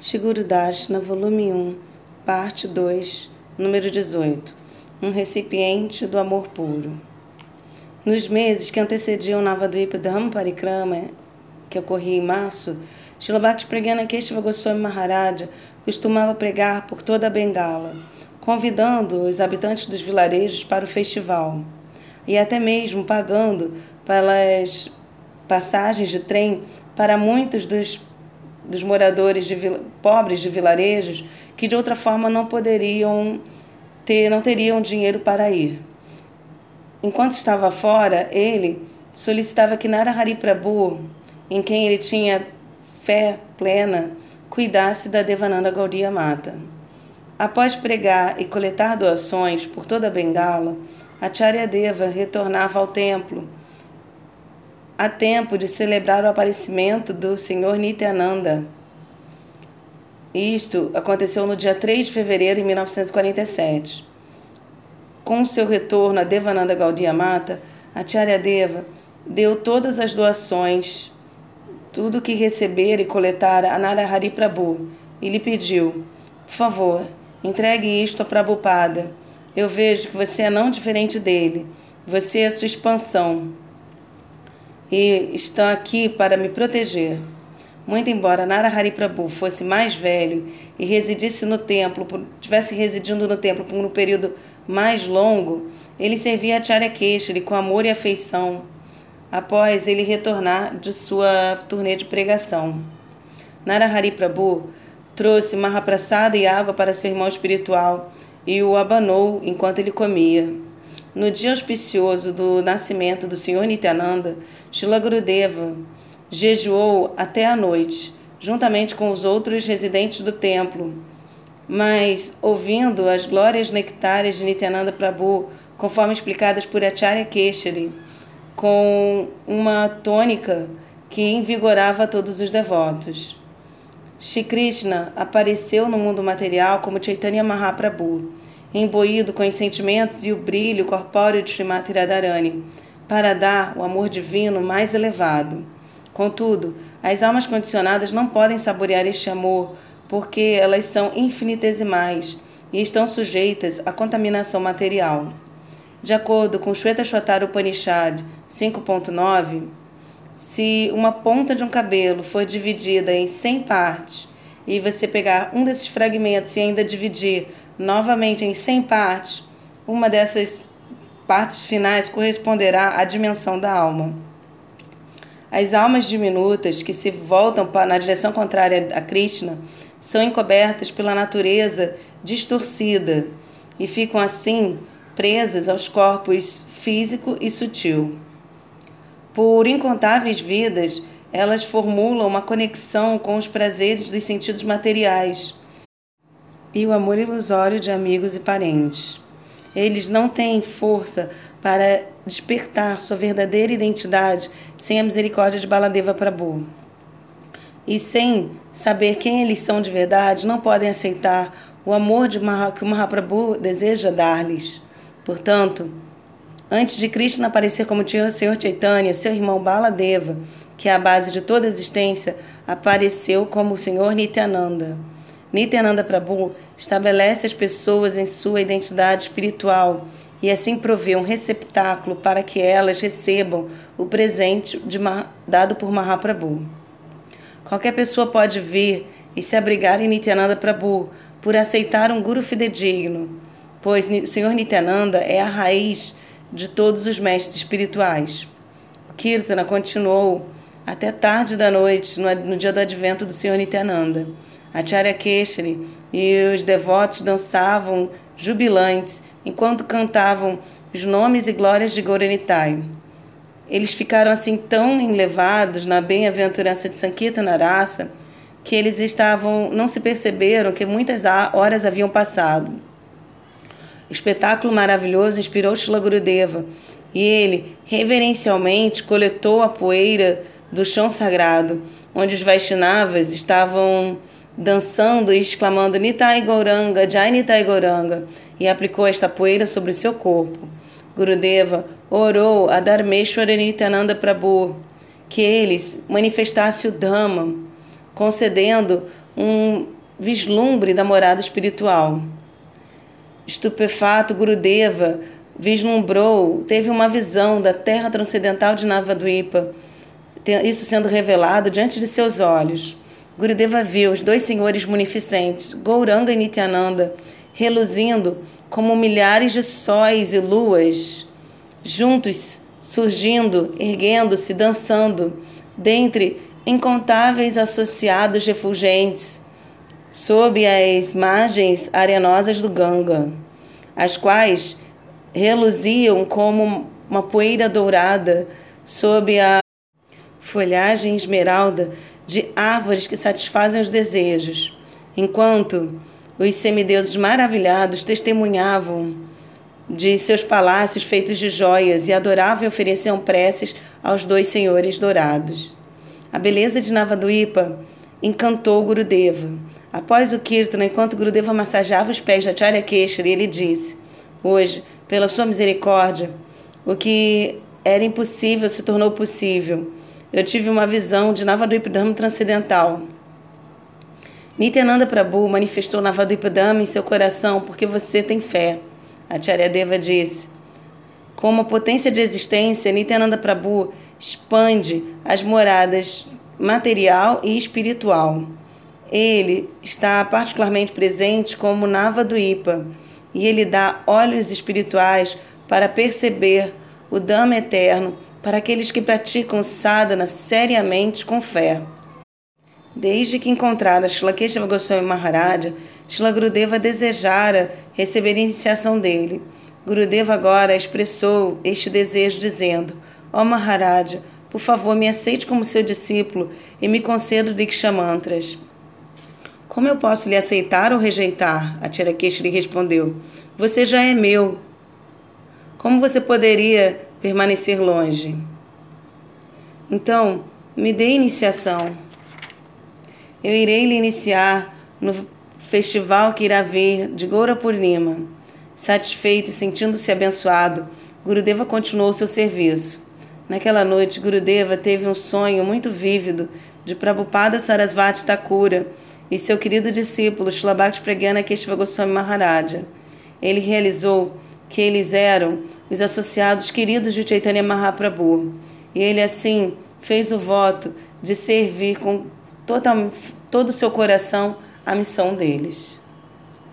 Shiguru Darshana, volume 1, parte 2, número 18. Um recipiente do amor puro. Nos meses que antecediam Navadvipa Dhamma Parikrama, que ocorria em março, Shilabhakti Pragyana Keshava Goswami Maharaja costumava pregar por toda a Bengala, convidando os habitantes dos vilarejos para o festival e até mesmo pagando pelas passagens de trem para muitos dos dos moradores de pobres de vilarejos que de outra forma não poderiam ter, não teriam dinheiro para ir. Enquanto estava fora, ele solicitava que Narahari Prabhu, em quem ele tinha fé plena, cuidasse da Devananda Gaudiya Mata. Após pregar e coletar doações por toda a Bengala, Acharya Deva retornava ao templo a tempo de celebrar o aparecimento do Senhor Nityananda. Isto aconteceu no dia 3 de fevereiro de 1947. Com seu retorno a Devananda Gaudiya Mata, Acharya Deva deu todas as doações, tudo que receber e coletar a Narahari Prabhu, e lhe pediu: Por favor, entregue isto a Prabhupada. Eu vejo que você é não diferente dele. Você é a sua expansão e estão aqui para me proteger. Muito embora Narahari Prabhu fosse mais velho e residisse no templo, tivesse residindo no templo por um período mais longo, ele servia a Charya Keshari com amor e afeição após ele retornar de sua turnê de pregação. Narahari Prabhu trouxe Mahaprasada e água para seu irmão espiritual e o abanou enquanto ele comia. No dia auspicioso do nascimento do Senhor Nityananda, Shila Gurudeva jejuou até a noite, juntamente com os outros residentes do templo. Mas, ouvindo as glórias nectárias de Nityananda Prabhu, conforme explicadas por Acharya Keshari, com uma tônica que invigorava todos os devotos. Shri Krishna apareceu no mundo material como Chaitanya Mahaprabhu, imbuído com os sentimentos e o brilho corpóreo de Srimati Radharani, para dar o amor divino mais elevado. Contudo, as almas condicionadas não podem saborear este amor, porque elas são infinitesimais e estão sujeitas à contaminação material. De acordo com Shweta Upanishad 5.9, se uma ponta de um cabelo for dividida em 100 partes e você pegar um desses fragmentos e ainda dividir novamente em 100 partes, uma dessas partes finais corresponderá à dimensão da alma. As almas diminutas que se voltam na direção contrária a Krishna são encobertas pela natureza distorcida e ficam assim presas aos corpos físico e sutil. Por incontáveis vidas, elas formulam uma conexão com os prazeres dos sentidos materiais e o amor ilusório de amigos e parentes. Eles não têm força para despertar sua verdadeira identidade sem a misericórdia de Baladeva Prabhu. E sem saber quem eles são de verdade, não podem aceitar o amor de que o Mahaprabhu deseja dar-lhes. Portanto, antes de Krishna aparecer como Senhor Chaitanya, seu irmão Baladeva, que é a base de toda a existência, apareceu como o Senhor Nityananda. Nityananda Prabhu estabelece as pessoas em sua identidade espiritual e assim provê um receptáculo para que elas recebam o presente de, dado por Mahaprabhu. Qualquer pessoa pode vir e se abrigar em Nityananda Prabhu por aceitar um guru fidedigno, pois o Senhor Nityananda é a raiz de todos os mestres espirituais. O Kirtana continuou até tarde da noite, no, no dia do advento do Senhor Nityananda. Acharya Keshari e os devotos dançavam jubilantes enquanto cantavam os nomes e glórias de Gauranitai. Eles ficaram assim tão enlevados na bem-aventurança de Sankirtana Rasa que eles estavam não se perceberam que muitas horas haviam passado. O espetáculo maravilhoso inspirou Shila Gurudeva e ele reverencialmente coletou a poeira do chão sagrado, onde os Vaishnavas estavam dançando e exclamando Nitai Gauranga, Jai Nitai e aplicou esta poeira sobre seu corpo. Gurudeva orou a Dharmeshwara Nityananda Prabhu que eles manifestasse o Dhamma, concedendo um vislumbre da morada espiritual. Estupefato, Gurudeva vislumbrou, teve uma visão da terra transcendental de Navadvipa, isso sendo revelado diante de seus olhos. Gurudeva viu os dois senhores munificentes, Gouranga e Nityananda, reluzindo como milhares de sóis e luas, juntos, surgindo, erguendo-se, dançando, dentre incontáveis associados refulgentes, sob as margens arenosas do Ganga, as quais reluziam como uma poeira dourada sob a folhagem esmeralda de árvores que satisfazem os desejos, enquanto os semideuses maravilhados testemunhavam de seus palácios feitos de joias e adoravam e ofereciam preces aos dois senhores dourados. A beleza de Navaduipa encantou Gurudeva. Após o Kirtana, enquanto Gurudeva massageava os pés de Acharya Keshari, ele disse: Hoje, pela sua misericórdia, o que era impossível se tornou possível. Eu tive uma visão de Navadvipadama transcendental. Nityananda Prabhu manifestou Navadvipadama em seu coração porque você tem fé. Acharya Deva disse. Como potência de existência, Nityananda Prabhu expande as moradas material e espiritual. Ele está particularmente presente como Nava do Ipa e ele dá olhos espirituais para perceber o Dhamma eterno para aqueles que praticam sadhana seriamente com fé. Desde que encontrara Shlakeshava Goswami Maharaja, Shla Gurudeva desejara receber a iniciação dele. Gurudeva agora expressou este desejo dizendo: Ó oh Maharaja, por favor, me aceite como seu discípulo e me conceda o Diksha Mantras. Como eu posso lhe aceitar ou rejeitar? A Tirakesh lhe respondeu: Você já é meu. Como você poderia permanecer longe? Então, me dê iniciação. Eu irei lhe iniciar no festival que irá vir de Goura Purnima. Satisfeito e sentindo-se abençoado, Gurudeva continuou seu serviço. Naquela noite, Gurudeva teve um sonho muito vívido de Prabhupada Sarasvati Thakura e seu querido discípulo Shlabhakti Pragyana Keshava Goswami Maharaja. Ele realizou que eles eram os associados queridos de Chaitanya Mahaprabhu. E ele assim fez o voto de servir com total, todo o seu coração a missão deles.